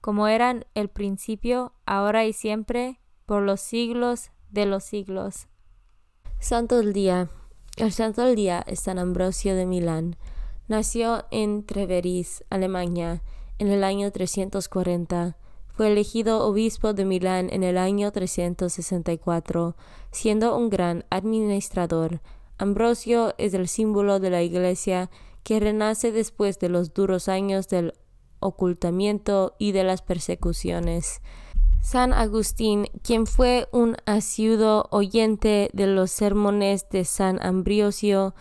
como eran el principio, ahora y siempre, por los siglos de los siglos. Santo del Día. El Santo del Día es San Ambrosio de Milán. Nació en Treveris, Alemania, en el año 340. Fue elegido obispo de Milán en el año 364, siendo un gran administrador. Ambrosio es el símbolo de la Iglesia que renace después de los duros años del ocultamiento y de las persecuciones. San Agustín, quien fue un asiduo oyente de los sermones de San Ambrosio,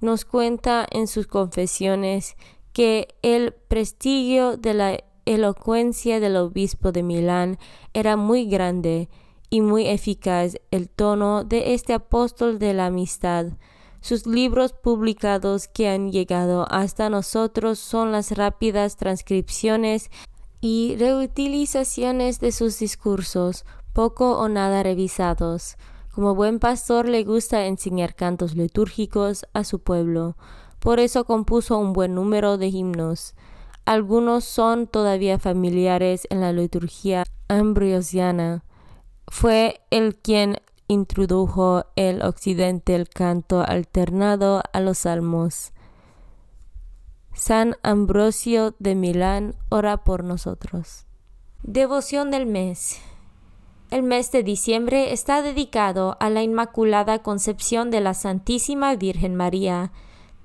nos cuenta en sus confesiones que el prestigio de la elocuencia del obispo de Milán era muy grande y muy eficaz el tono de este apóstol de la amistad. Sus libros publicados que han llegado hasta nosotros son las rápidas transcripciones y reutilizaciones de sus discursos, poco o nada revisados. Como buen pastor le gusta enseñar cantos litúrgicos a su pueblo, por eso compuso un buen número de himnos. Algunos son todavía familiares en la liturgia ambrosiana. Fue el quien introdujo el occidente el canto alternado a los salmos. San Ambrosio de Milán, ora por nosotros. Devoción del mes. El mes de diciembre está dedicado a la Inmaculada Concepción de la Santísima Virgen María.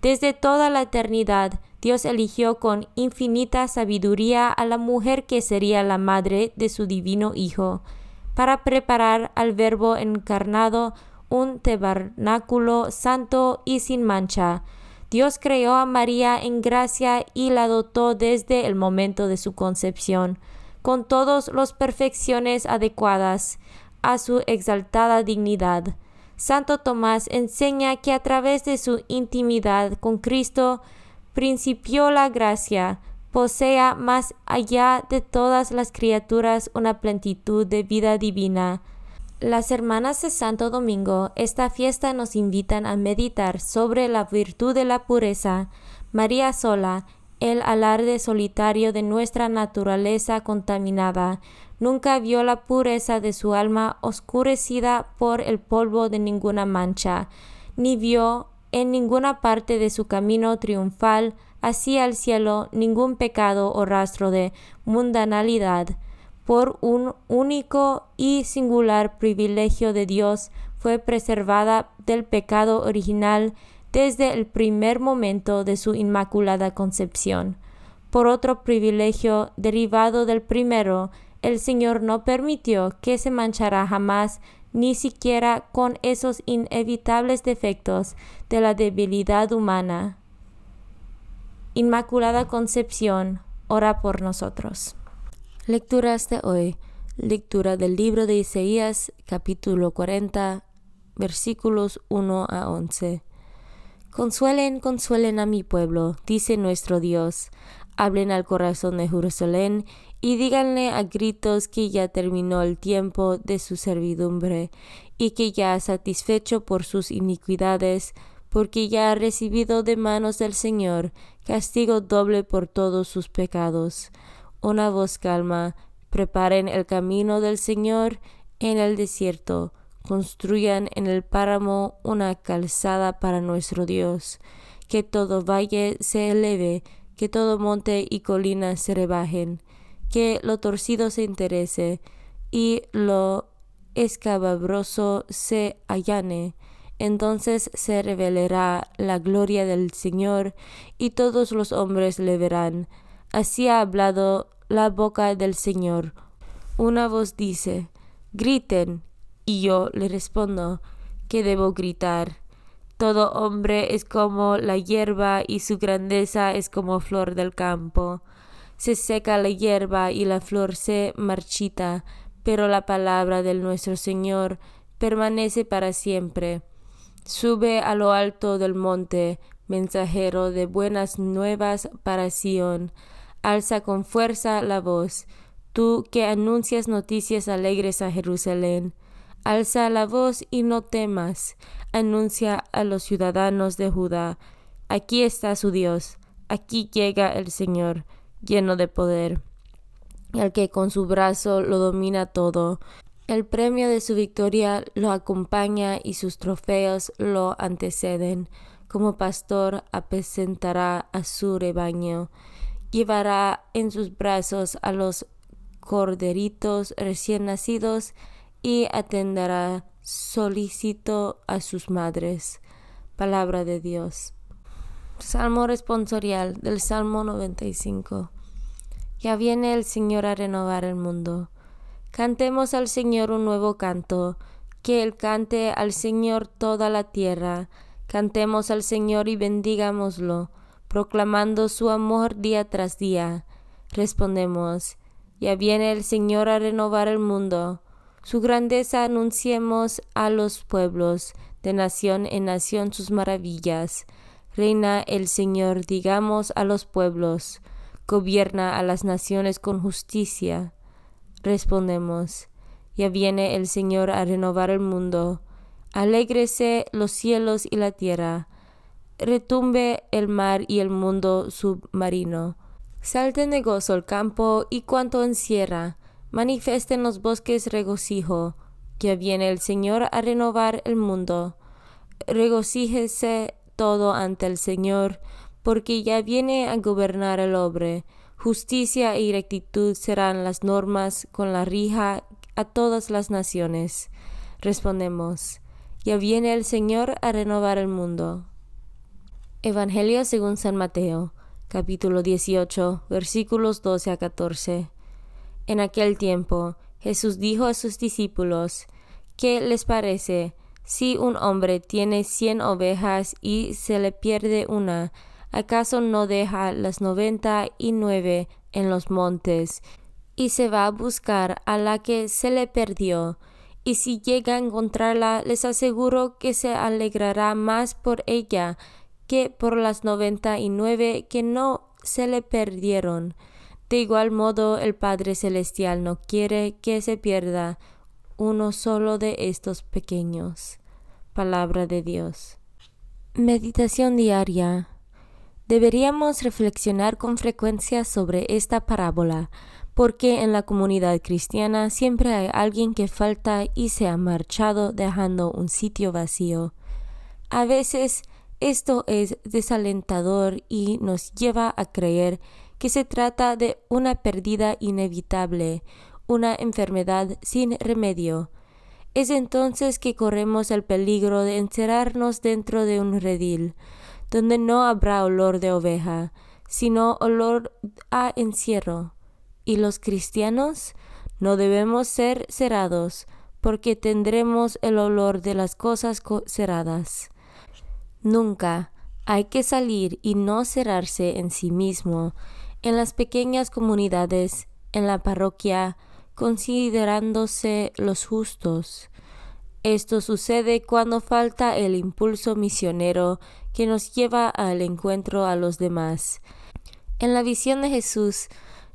Desde toda la eternidad, Dios eligió con infinita sabiduría a la mujer que sería la madre de su divino Hijo para preparar al Verbo encarnado un tabernáculo santo y sin mancha. Dios creó a María en gracia y la dotó desde el momento de su concepción, con todas las perfecciones adecuadas a su exaltada dignidad. Santo Tomás enseña que a través de su intimidad con Cristo principió la gracia, posea más allá de todas las criaturas una plenitud de vida divina. Las hermanas de Santo Domingo, esta fiesta nos invitan a meditar sobre la virtud de la pureza, María sola, el alarde solitario de nuestra naturaleza contaminada, nunca vio la pureza de su alma oscurecida por el polvo de ninguna mancha, ni vio en ninguna parte de su camino triunfal hacia el cielo ningún pecado o rastro de mundanalidad. Por un único y singular privilegio de Dios fue preservada del pecado original desde el primer momento de su inmaculada concepción. Por otro privilegio derivado del primero, el Señor no permitió que se manchara jamás ni siquiera con esos inevitables defectos de la debilidad humana. Inmaculada Concepción, ora por nosotros. Lecturas de hoy. Lectura del libro de Isaías, capítulo 40, versículos 1 a 11. Consuelen, consuelen a mi pueblo, dice nuestro Dios. Hablen al corazón de Jerusalén y díganle a gritos que ya terminó el tiempo de su servidumbre y que ya satisfecho por sus iniquidades, porque ya ha recibido de manos del Señor castigo doble por todos sus pecados. Una voz calma, preparen el camino del Señor en el desierto, construyan en el páramo una calzada para nuestro Dios, que todo valle se eleve, que todo monte y colina se rebajen, que lo torcido se interese y lo escababroso se allane. Entonces se revelará la gloria del Señor y todos los hombres le verán. Así ha hablado la boca del Señor. Una voz dice, griten, y yo le respondo, que debo gritar. Todo hombre es como la hierba y su grandeza es como flor del campo se seca la hierba y la flor se marchita, pero la palabra del nuestro Señor permanece para siempre. Sube a lo alto del monte, mensajero de buenas nuevas para Sión. Alza con fuerza la voz, tú que anuncias noticias alegres a Jerusalén. Alza la voz y no temas. Anuncia a los ciudadanos de Judá. Aquí está su Dios. Aquí llega el Señor lleno de poder, el que con su brazo lo domina todo. El premio de su victoria lo acompaña y sus trofeos lo anteceden. Como pastor apacentará a su rebaño, llevará en sus brazos a los corderitos recién nacidos y atenderá solícito a sus madres. Palabra de Dios. Salmo responsorial del Salmo 95. Ya viene el Señor a renovar el mundo. Cantemos al Señor un nuevo canto, que Él cante al Señor toda la tierra. Cantemos al Señor y bendigámoslo, proclamando su amor día tras día. Respondemos, ya viene el Señor a renovar el mundo. Su grandeza anunciemos a los pueblos, de nación en nación sus maravillas. Reina el Señor, digamos a los pueblos, gobierna a las naciones con justicia. Respondemos, ya viene el Señor a renovar el mundo. Alégrese los cielos y la tierra. Retumbe el mar y el mundo submarino. Salten de gozo el campo y cuanto encierra. Manifiesten los bosques regocijo. Ya viene el Señor a renovar el mundo. Regocíjese todo ante el Señor, porque ya viene a gobernar el hombre. Justicia y rectitud serán las normas con la rija a todas las naciones. Respondemos, ya viene el Señor a renovar el mundo. Evangelio según San Mateo, capítulo 18, versículos 12 a 14. En aquel tiempo, Jesús dijo a sus discípulos, ¿qué les parece si un hombre tiene cien ovejas y se le pierde una, ¿acaso no deja las noventa y nueve en los montes y se va a buscar a la que se le perdió? Y si llega a encontrarla, les aseguro que se alegrará más por ella que por las noventa y nueve que no se le perdieron. De igual modo, el Padre Celestial no quiere que se pierda uno solo de estos pequeños. Palabra de Dios. Meditación diaria. Deberíamos reflexionar con frecuencia sobre esta parábola, porque en la comunidad cristiana siempre hay alguien que falta y se ha marchado dejando un sitio vacío. A veces esto es desalentador y nos lleva a creer que se trata de una pérdida inevitable, una enfermedad sin remedio. Es entonces que corremos el peligro de encerrarnos dentro de un redil, donde no habrá olor de oveja, sino olor a encierro. ¿Y los cristianos? No debemos ser cerrados, porque tendremos el olor de las cosas cerradas. Nunca hay que salir y no cerrarse en sí mismo, en las pequeñas comunidades, en la parroquia, considerándose los justos. Esto sucede cuando falta el impulso misionero que nos lleva al encuentro a los demás. En la visión de Jesús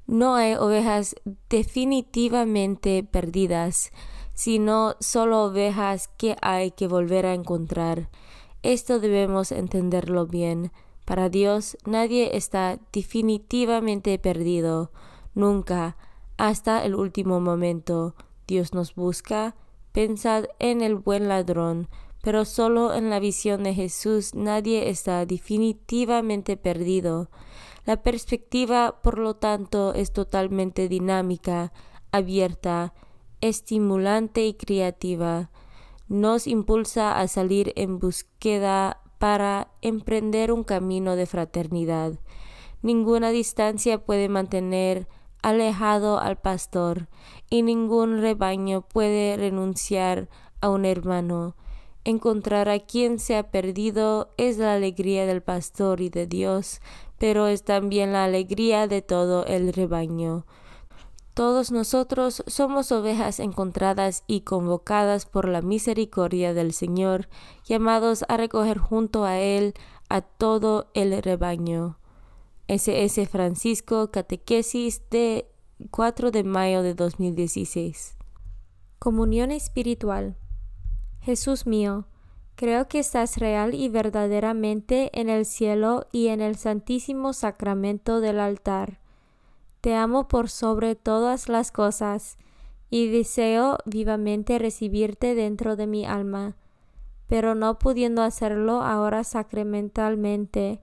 no hay ovejas definitivamente perdidas, sino solo ovejas que hay que volver a encontrar. Esto debemos entenderlo bien. Para Dios nadie está definitivamente perdido, nunca, hasta el último momento. Dios nos busca. Pensad en el buen ladrón, pero solo en la visión de Jesús nadie está definitivamente perdido. La perspectiva, por lo tanto, es totalmente dinámica, abierta, estimulante y creativa nos impulsa a salir en búsqueda para emprender un camino de fraternidad. Ninguna distancia puede mantener alejado al pastor y ningún rebaño puede renunciar a un hermano. Encontrar a quien se ha perdido es la alegría del pastor y de Dios, pero es también la alegría de todo el rebaño. Todos nosotros somos ovejas encontradas y convocadas por la misericordia del Señor, llamados a recoger junto a Él a todo el rebaño. S.S. Francisco, Catequesis de 4 de mayo de 2016. Comunión espiritual. Jesús mío, creo que estás real y verdaderamente en el cielo y en el santísimo sacramento del altar te amo por sobre todas las cosas, y deseo vivamente recibirte dentro de mi alma. Pero no pudiendo hacerlo ahora sacramentalmente,